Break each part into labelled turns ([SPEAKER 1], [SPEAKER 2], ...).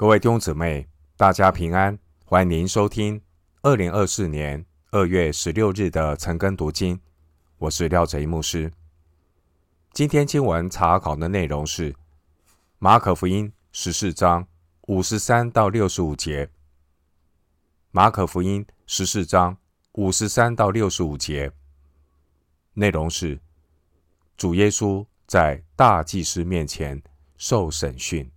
[SPEAKER 1] 各位弟兄姊妹，大家平安！欢迎您收听二零二四年二月十六日的晨更读经。我是廖哲一牧师。今天经文查考的内容是马可福音十四章五十三到六十五节。马可福音十四章五十三到六十五节内容是主耶稣在大祭司面前受审讯。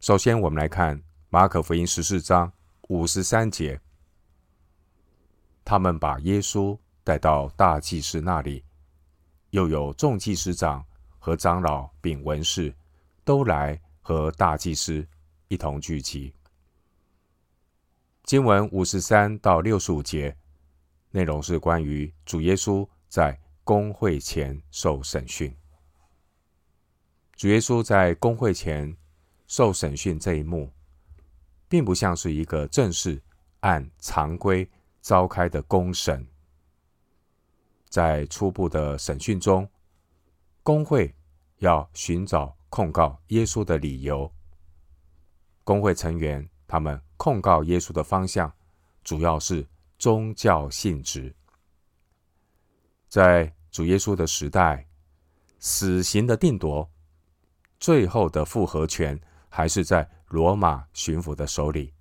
[SPEAKER 1] 首先，我们来看马可福音十四章五十三节。他们把耶稣带到大祭司那里，又有众祭司长和长老并文士都来和大祭司一同聚集。经文五十三到六十五节内容是关于主耶稣在公会前受审讯。主耶稣在公会前。受审讯这一幕，并不像是一个正式按常规召开的公审。在初步的审讯中，工会要寻找控告耶稣的理由。工会成员他们控告耶稣的方向，主要是宗教性质。在主耶稣的时代，死刑的定夺，最后的复核权。还是在罗马巡抚的手里，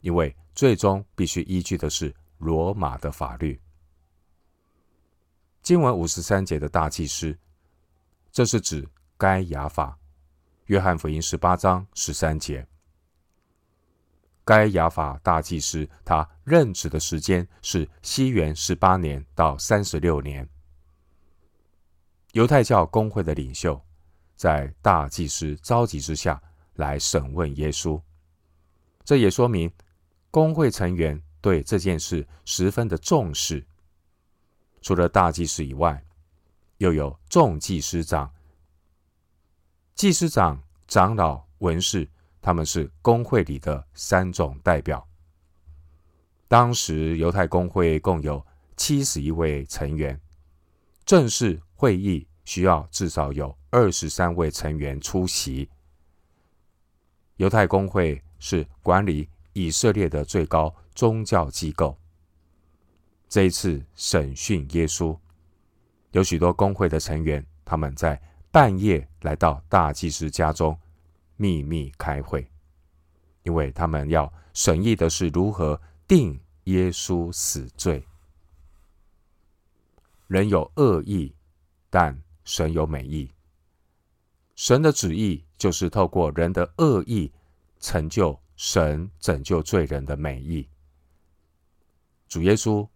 [SPEAKER 1] 因为最终必须依据的是罗马的法律。经文五十三节的大祭司，这是指该亚法。约翰福音十八章十三节，该亚法大祭司他任职的时间是西元十八年到三十六年。犹太教公会的领袖在大祭司召集之下。来审问耶稣，这也说明工会成员对这件事十分的重视。除了大祭司以外，又有众祭司长、祭司长、长老、文士，他们是工会里的三种代表。当时犹太工会共有七十一位成员，正式会议需要至少有二十三位成员出席。犹太公会是管理以色列的最高宗教机构。这一次审讯耶稣，有许多公会的成员，他们在半夜来到大祭司家中秘密开会，因为他们要审议的是如何定耶稣死罪。人有恶意，但神有美意。神的旨意就是透过人的恶意，成就神拯救罪人的美意。主耶稣，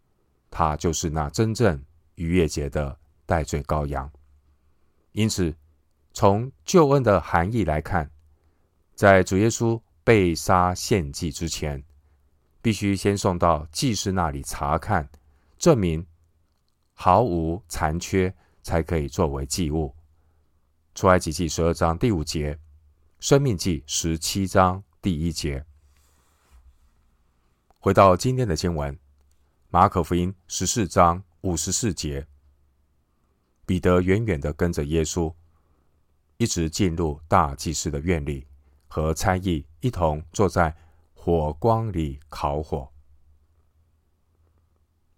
[SPEAKER 1] 他就是那真正逾越节的代罪羔羊。因此，从救恩的含义来看，在主耶稣被杀献祭之前，必须先送到祭司那里查看，证明毫无残缺，才可以作为祭物。出埃及记十二章第五节，生命记十七章第一节。回到今天的经文，马可福音十四章五十四节，彼得远远的跟着耶稣，一直进入大祭司的院里，和差役一同坐在火光里烤火。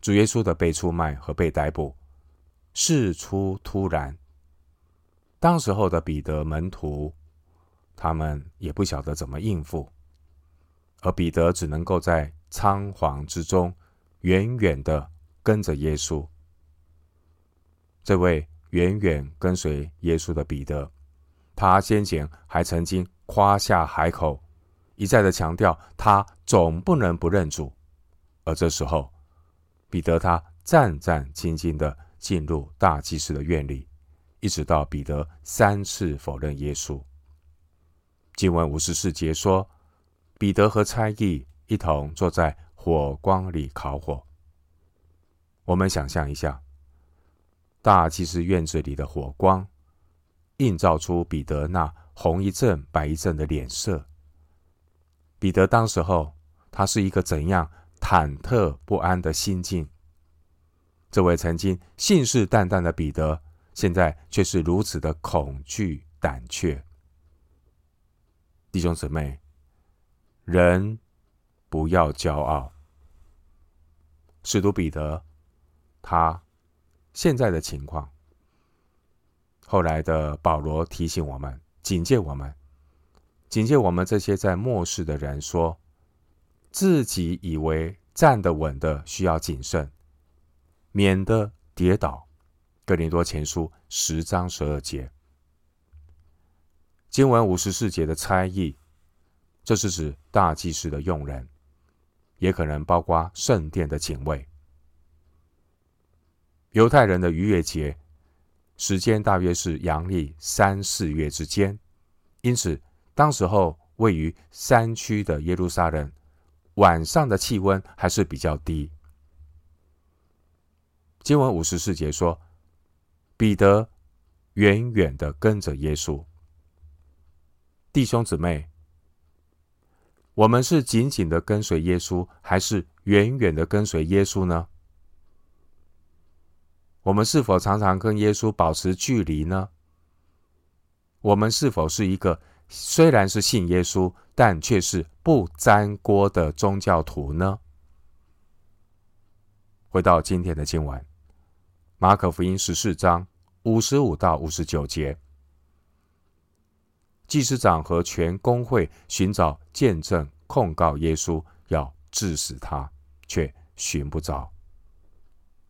[SPEAKER 1] 主耶稣的被出卖和被逮捕，事出突然。当时候的彼得门徒，他们也不晓得怎么应付，而彼得只能够在仓皇之中，远远的跟着耶稣。这位远远跟随耶稣的彼得，他先前还曾经夸下海口，一再的强调他总不能不认主，而这时候，彼得他战战兢兢的进入大祭司的院里。一直到彼得三次否认耶稣。经文五十四节说，彼得和差役一同坐在火光里烤火。我们想象一下，大祭司院子里的火光，映照出彼得那红一阵白一阵的脸色。彼得当时候，他是一个怎样忐忑不安的心境？这位曾经信誓旦旦的彼得。现在却是如此的恐惧胆怯。弟兄姊妹，人不要骄傲。使徒彼得，他现在的情况，后来的保罗提醒我们，警戒我们，警戒我们这些在末世的人说，自己以为站得稳的，需要谨慎，免得跌倒。哥林多前书十章十二节，经文五十四节的差役，这是指大祭司的用人，也可能包括圣殿的警卫。犹太人的逾越节时间大约是阳历三四月之间，因此当时候位于山区的耶路撒冷，晚上的气温还是比较低。经文五十四节说。彼得远远的跟着耶稣，弟兄姊妹，我们是紧紧的跟随耶稣，还是远远的跟随耶稣呢？我们是否常常跟耶稣保持距离呢？我们是否是一个虽然是信耶稣，但却是不沾锅的宗教徒呢？回到今天的经文，马可福音十四章。五十五到五十九节，祭司长和全公会寻找见证控告耶稣，要治死他，却寻不着，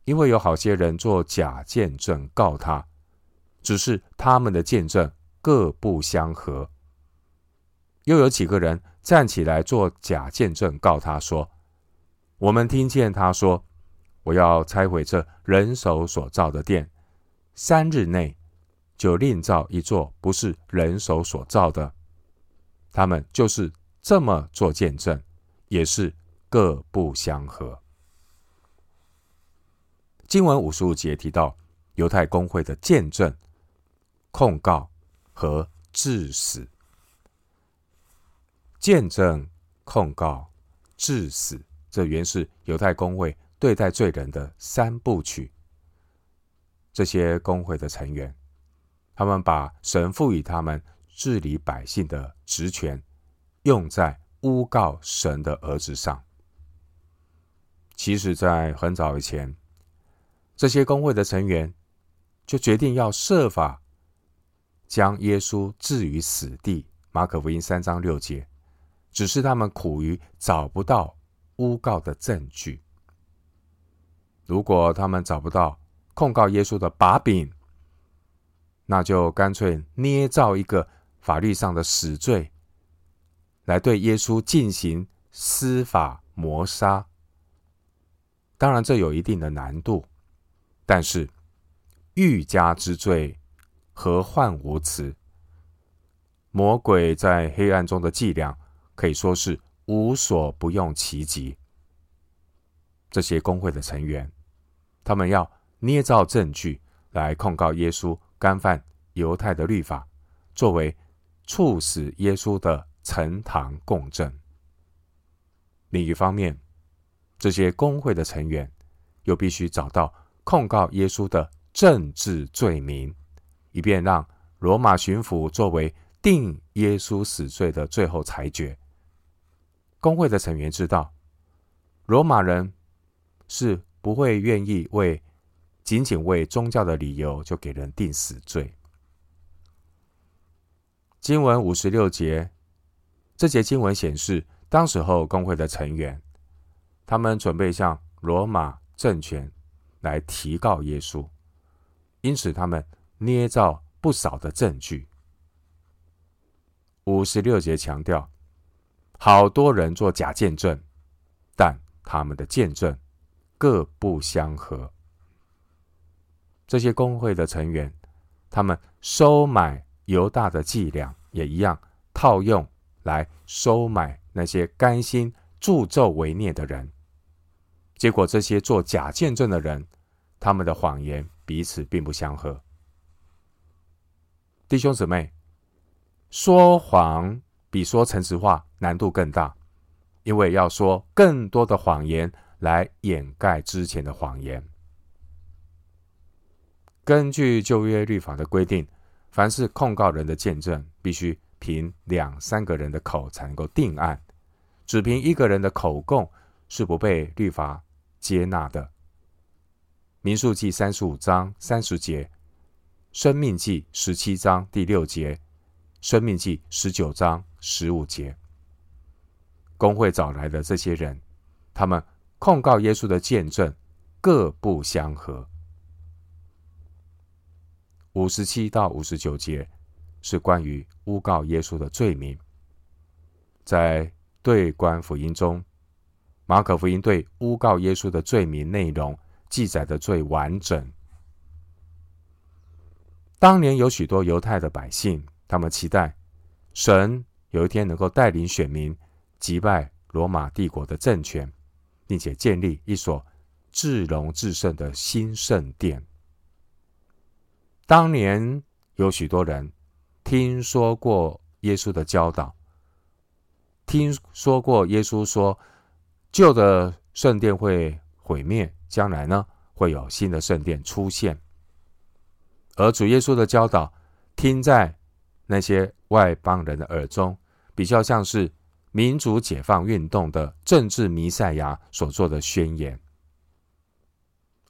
[SPEAKER 1] 因为有好些人做假见证告他，只是他们的见证各不相合。又有几个人站起来做假见证告他说：“我们听见他说，我要拆毁这人手所造的殿。”三日内就另造一座不是人手所造的，他们就是这么做见证，也是各不相合。经文五十五节提到犹太公会的见证、控告和致死。见证、控告、致死，这原是犹太公会对待罪人的三部曲。这些工会的成员，他们把神赋予他们治理百姓的职权，用在诬告神的儿子上。其实，在很早以前，这些工会的成员就决定要设法将耶稣置于死地。马可福音三章六节，只是他们苦于找不到诬告的证据。如果他们找不到，控告耶稣的把柄，那就干脆捏造一个法律上的死罪，来对耶稣进行司法谋杀。当然，这有一定的难度，但是欲加之罪，何患无辞？魔鬼在黑暗中的伎俩可以说是无所不用其极。这些工会的成员，他们要。捏造证据来控告耶稣干犯犹太的律法，作为促使耶稣的呈堂供证。另一方面，这些工会的成员又必须找到控告耶稣的政治罪名，以便让罗马巡抚作为定耶稣死罪的最后裁决。工会的成员知道，罗马人是不会愿意为。仅仅为宗教的理由就给人定死罪。经文五十六节，这节经文显示，当时候工会的成员，他们准备向罗马政权来提告耶稣，因此他们捏造不少的证据。五十六节强调，好多人做假见证，但他们的见证各不相合。这些工会的成员，他们收买犹大的伎俩，也一样套用来收买那些甘心助纣为虐的人。结果，这些做假见证的人，他们的谎言彼此并不相合。弟兄姊妹，说谎比说诚实话难度更大，因为要说更多的谎言来掩盖之前的谎言。根据旧约律法的规定，凡是控告人的见证，必须凭两三个人的口才能够定案，只凭一个人的口供是不被律法接纳的。民数记三十五章三十节，生命记十七章第六节，生命记十九章十五节，工会找来的这些人，他们控告耶稣的见证各不相合。五十七到五十九节是关于诬告耶稣的罪名，在对观福音中，马可福音对诬告耶稣的罪名内容记载的最完整。当年有许多犹太的百姓，他们期待神有一天能够带领选民击败罗马帝国的政权，并且建立一所至荣至圣的新圣殿。当年有许多人听说过耶稣的教导，听说过耶稣说旧的圣殿会毁灭，将来呢会有新的圣殿出现。而主耶稣的教导听在那些外邦人的耳中，比较像是民主解放运动的政治弥赛亚所做的宣言。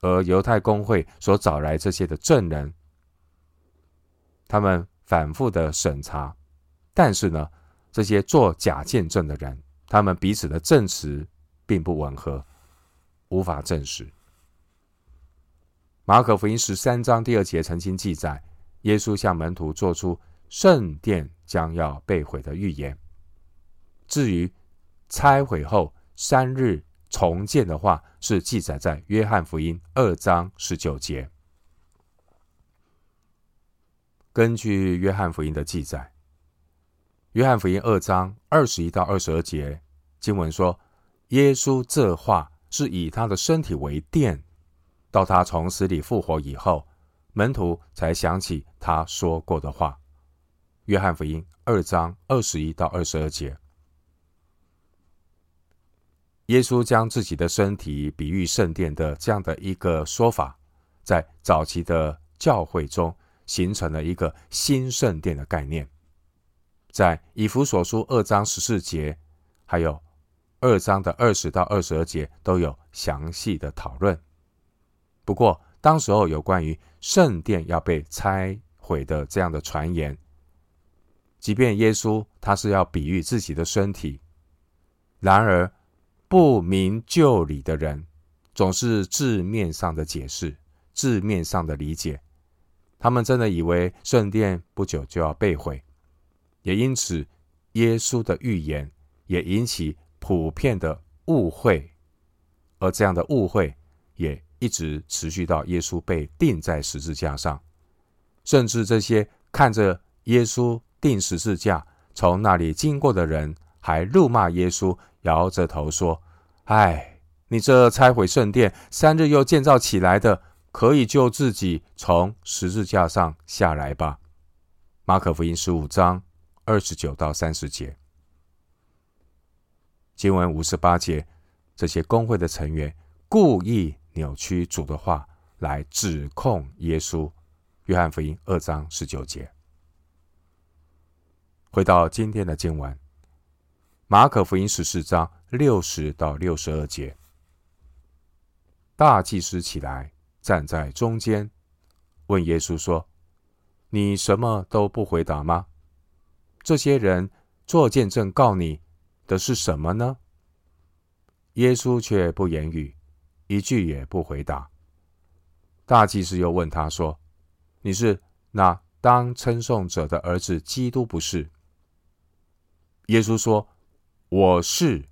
[SPEAKER 1] 而犹太公会所找来这些的证人。他们反复的审查，但是呢，这些做假见证的人，他们彼此的证词并不吻合，无法证实。马可福音十三章第二节曾经记载，耶稣向门徒做出圣殿将要被毁的预言。至于拆毁后三日重建的话，是记载在约翰福音二章十九节。根据约翰福音的记载，约翰福音二章二十一到二十二节经文说，耶稣这话是以他的身体为殿，到他从死里复活以后，门徒才想起他说过的话。约翰福音二章二十一到二十二节，耶稣将自己的身体比喻圣殿的这样的一个说法，在早期的教会中。形成了一个新圣殿的概念，在以弗所书二章十四节，还有二章的二十到二十二节都有详细的讨论。不过，当时候有关于圣殿要被拆毁的这样的传言，即便耶稣他是要比喻自己的身体，然而不明就里的人总是字面上的解释，字面上的理解。他们真的以为圣殿不久就要被毁，也因此耶稣的预言也引起普遍的误会，而这样的误会也一直持续到耶稣被钉在十字架上，甚至这些看着耶稣钉十字架从那里经过的人，还辱骂耶稣，摇着头说：“哎，你这拆毁圣殿，三日又建造起来的。”可以救自己从十字架上下来吧。马可福音十五章二十九到三十节，经文五十八节，这些工会的成员故意扭曲主的话来指控耶稣。约翰福音二章十九节。回到今天的经文，马可福音十四章六十到六十二节，大祭司起来。站在中间，问耶稣说：“你什么都不回答吗？这些人做见证告你的是什么呢？”耶稣却不言语，一句也不回答。大祭司又问他说：“你是那当称颂者的儿子基督不是？”耶稣说：“我是。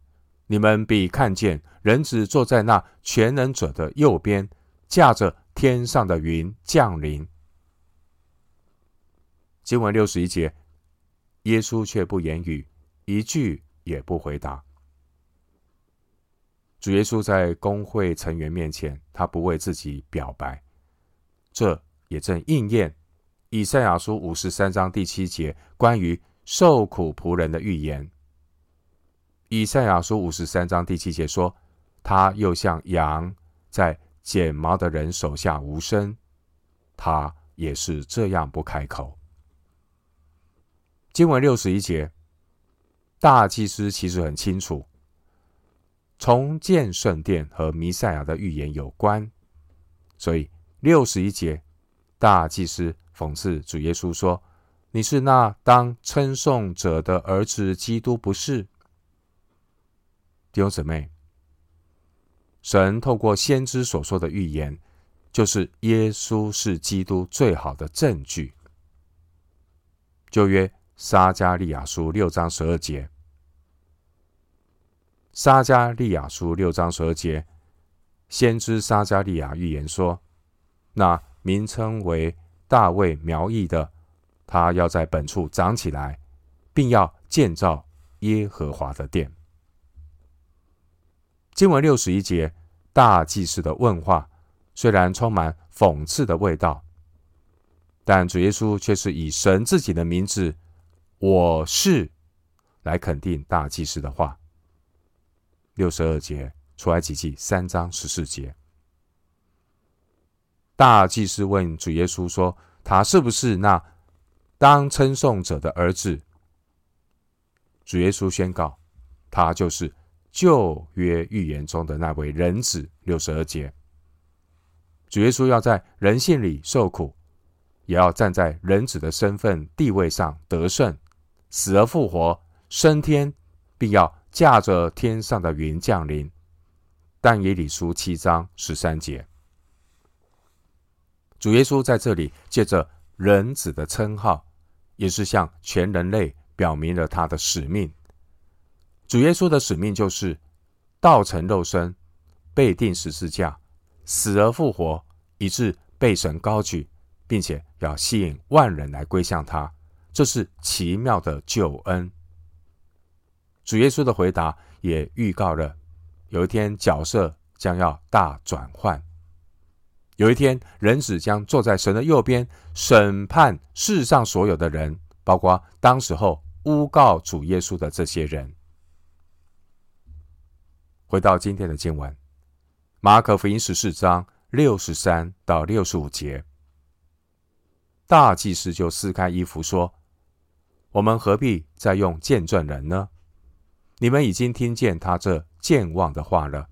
[SPEAKER 1] 你们必看见人子坐在那全能者的右边。”驾着天上的云降临。经文六十一节，耶稣却不言语，一句也不回答。主耶稣在公会成员面前，他不为自己表白，这也正应验以赛亚书五十三章第七节关于受苦仆人的预言。以赛亚书五十三章第七节说：“他又像羊在。”剪毛的人手下无声，他也是这样不开口。经文六十一节，大祭司其实很清楚，重建圣殿和弥赛亚的预言有关，所以六十一节，大祭司讽刺主耶稣说：“你是那当称颂者的儿子，基督不是？”弟兄姊妹，神透过先知所说的预言，就是耶稣是基督最好的证据。旧约撒迦利亚书六章十二节，撒迦利亚书六章十二节，先知撒迦利亚预言说：“那名称为大卫苗裔的，他要在本处长起来，并要建造耶和华的殿。”经文六十一节，大祭司的问话虽然充满讽刺的味道，但主耶稣却是以神自己的名字“我是”来肯定大祭司的话。六十二节，出埃及记三章十四节，大祭司问主耶稣说：“他是不是那当称颂者的儿子？”主耶稣宣告：“他就是。”旧约预言中的那位人子，六十二节，主耶稣要在人性里受苦，也要站在人子的身份地位上得胜，死而复活，升天，并要驾着天上的云降临。但以理书七章十三节，主耶稣在这里借着人子的称号，也是向全人类表明了他的使命。主耶稣的使命就是道成肉身，被钉十字架，死而复活，以致被神高举，并且要吸引万人来归向他。这是奇妙的救恩。主耶稣的回答也预告了有一天角色将要大转换，有一天人子将坐在神的右边，审判世上所有的人，包括当时候诬告主耶稣的这些人。回到今天的经文，马可福音十四章六十三到六十五节，大祭司就撕开衣服说：“我们何必再用见证人呢？你们已经听见他这健忘的话了，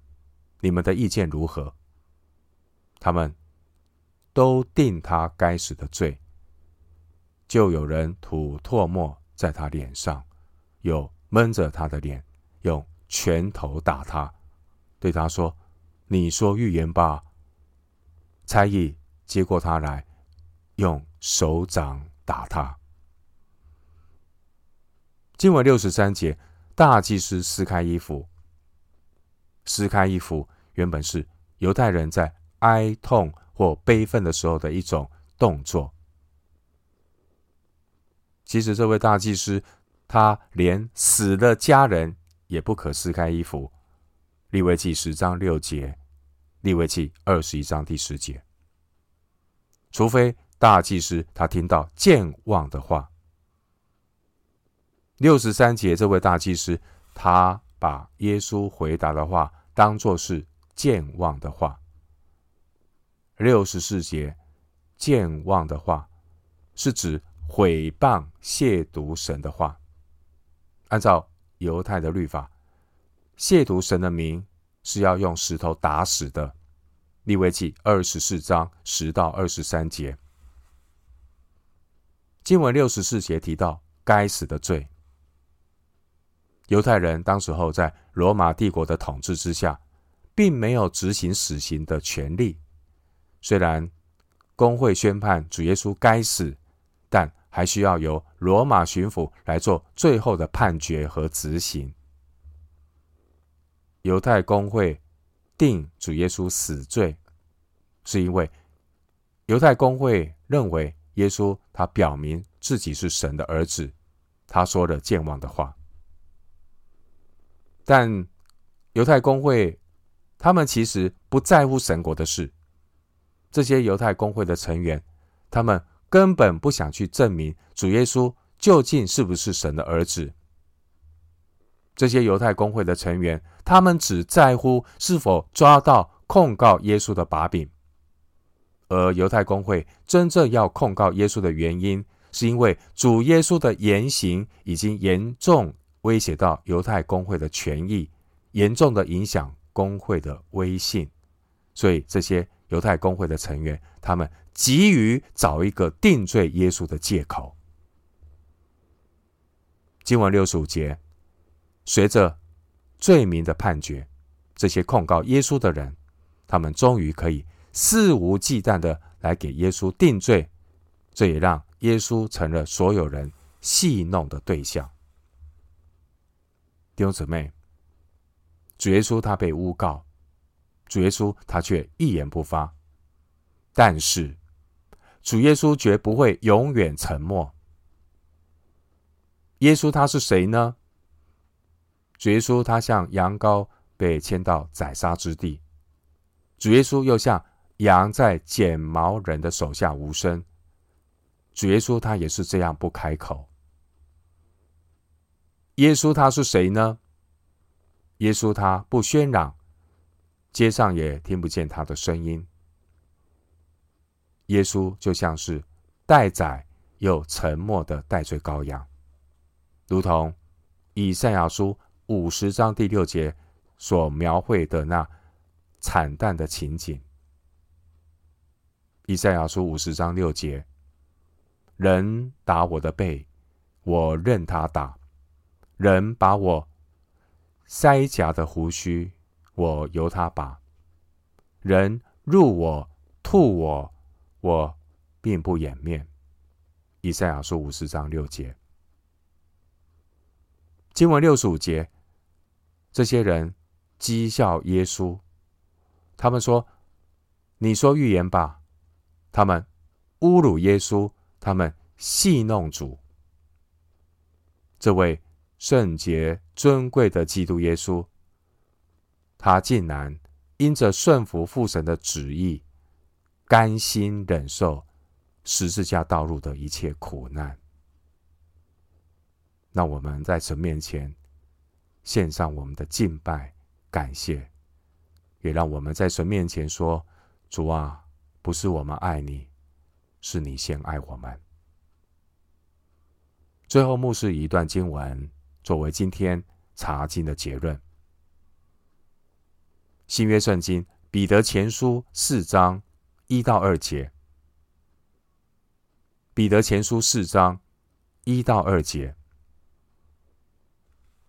[SPEAKER 1] 你们的意见如何？”他们都定他该死的罪，就有人吐唾沫在他脸上，又闷着他的脸，用拳头打他，对他说：“你说预言吧。”差役接过他来，用手掌打他。经文六十三节，大祭司撕开衣服。撕开衣服原本是犹太人在哀痛或悲愤的时候的一种动作。其实这位大祭司，他连死的家人。也不可撕开衣服。利未记十章六节，利未记二十一章第十节。除非大祭司他听到健忘的话。六十三节，这位大祭司他把耶稣回答的话当作是健忘的话。六十四节，健忘的话是指毁谤、亵渎神的话。按照犹太的律法，亵渎神的名是要用石头打死的。利未记二十四章十到二十三节，经文六十四节提到该死的罪。犹太人当时候在罗马帝国的统治之下，并没有执行死刑的权利。虽然公会宣判主耶稣该死，但还需要由罗马巡抚来做最后的判决和执行。犹太公会定主耶稣死罪，是因为犹太公会认为耶稣他表明自己是神的儿子，他说了僭妄的话。但犹太公会他们其实不在乎神国的事，这些犹太公会的成员，他们。根本不想去证明主耶稣究竟是不是神的儿子。这些犹太公会的成员，他们只在乎是否抓到控告耶稣的把柄。而犹太公会真正要控告耶稣的原因，是因为主耶稣的言行已经严重威胁到犹太公会的权益，严重的影响公会的威信，所以这些犹太公会的成员，他们急于找一个定罪耶稣的借口。经文六十五节，随着罪名的判决，这些控告耶稣的人，他们终于可以肆无忌惮的来给耶稣定罪，这也让耶稣成了所有人戏弄的对象。弟兄姊妹，主耶稣他被诬告，主耶稣他却一言不发，但是主耶稣绝不会永远沉默。耶稣他是谁呢？主耶稣他像羊羔被牵到宰杀之地，主耶稣又像羊在剪毛人的手下无声。主耶稣他也是这样不开口。耶稣他是谁呢？耶稣他不喧嚷，街上也听不见他的声音。耶稣就像是待宰又沉默的代罪羔羊。如同以赛亚书五十章第六节所描绘的那惨淡的情景。以赛亚书五十章六节：人打我的背，我任他打；人把我腮颊的胡须，我由他拔；人入我、吐我，我并不掩面。以赛亚书五十章六节。经文六十五节，这些人讥笑耶稣，他们说：“你说预言吧。”他们侮辱耶稣，他们戏弄主。这位圣洁尊贵的基督耶稣，他竟然因着顺服父神的旨意，甘心忍受十字架道路的一切苦难。让我们在神面前献上我们的敬拜、感谢，也让我们在神面前说：“主啊，不是我们爱你，是你先爱我们。”最后，牧师一段经文作为今天查经的结论：新约圣经彼得前书四章一到二节。彼得前书四章一到二节。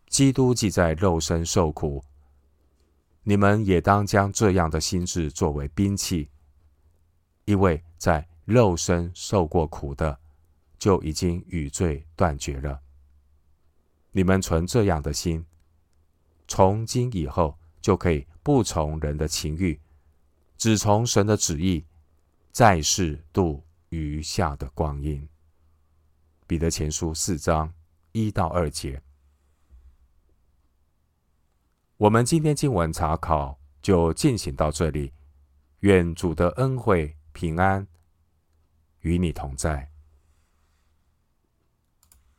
[SPEAKER 1] 基督既在肉身受苦，你们也当将这样的心志作为兵器，因为在肉身受过苦的，就已经与罪断绝了。你们存这样的心，从今以后就可以不从人的情欲，只从神的旨意，在世度余下的光阴。彼得前书四章一到二节。我们今天经文查考就进行到这里，愿主的恩惠平安与你同在。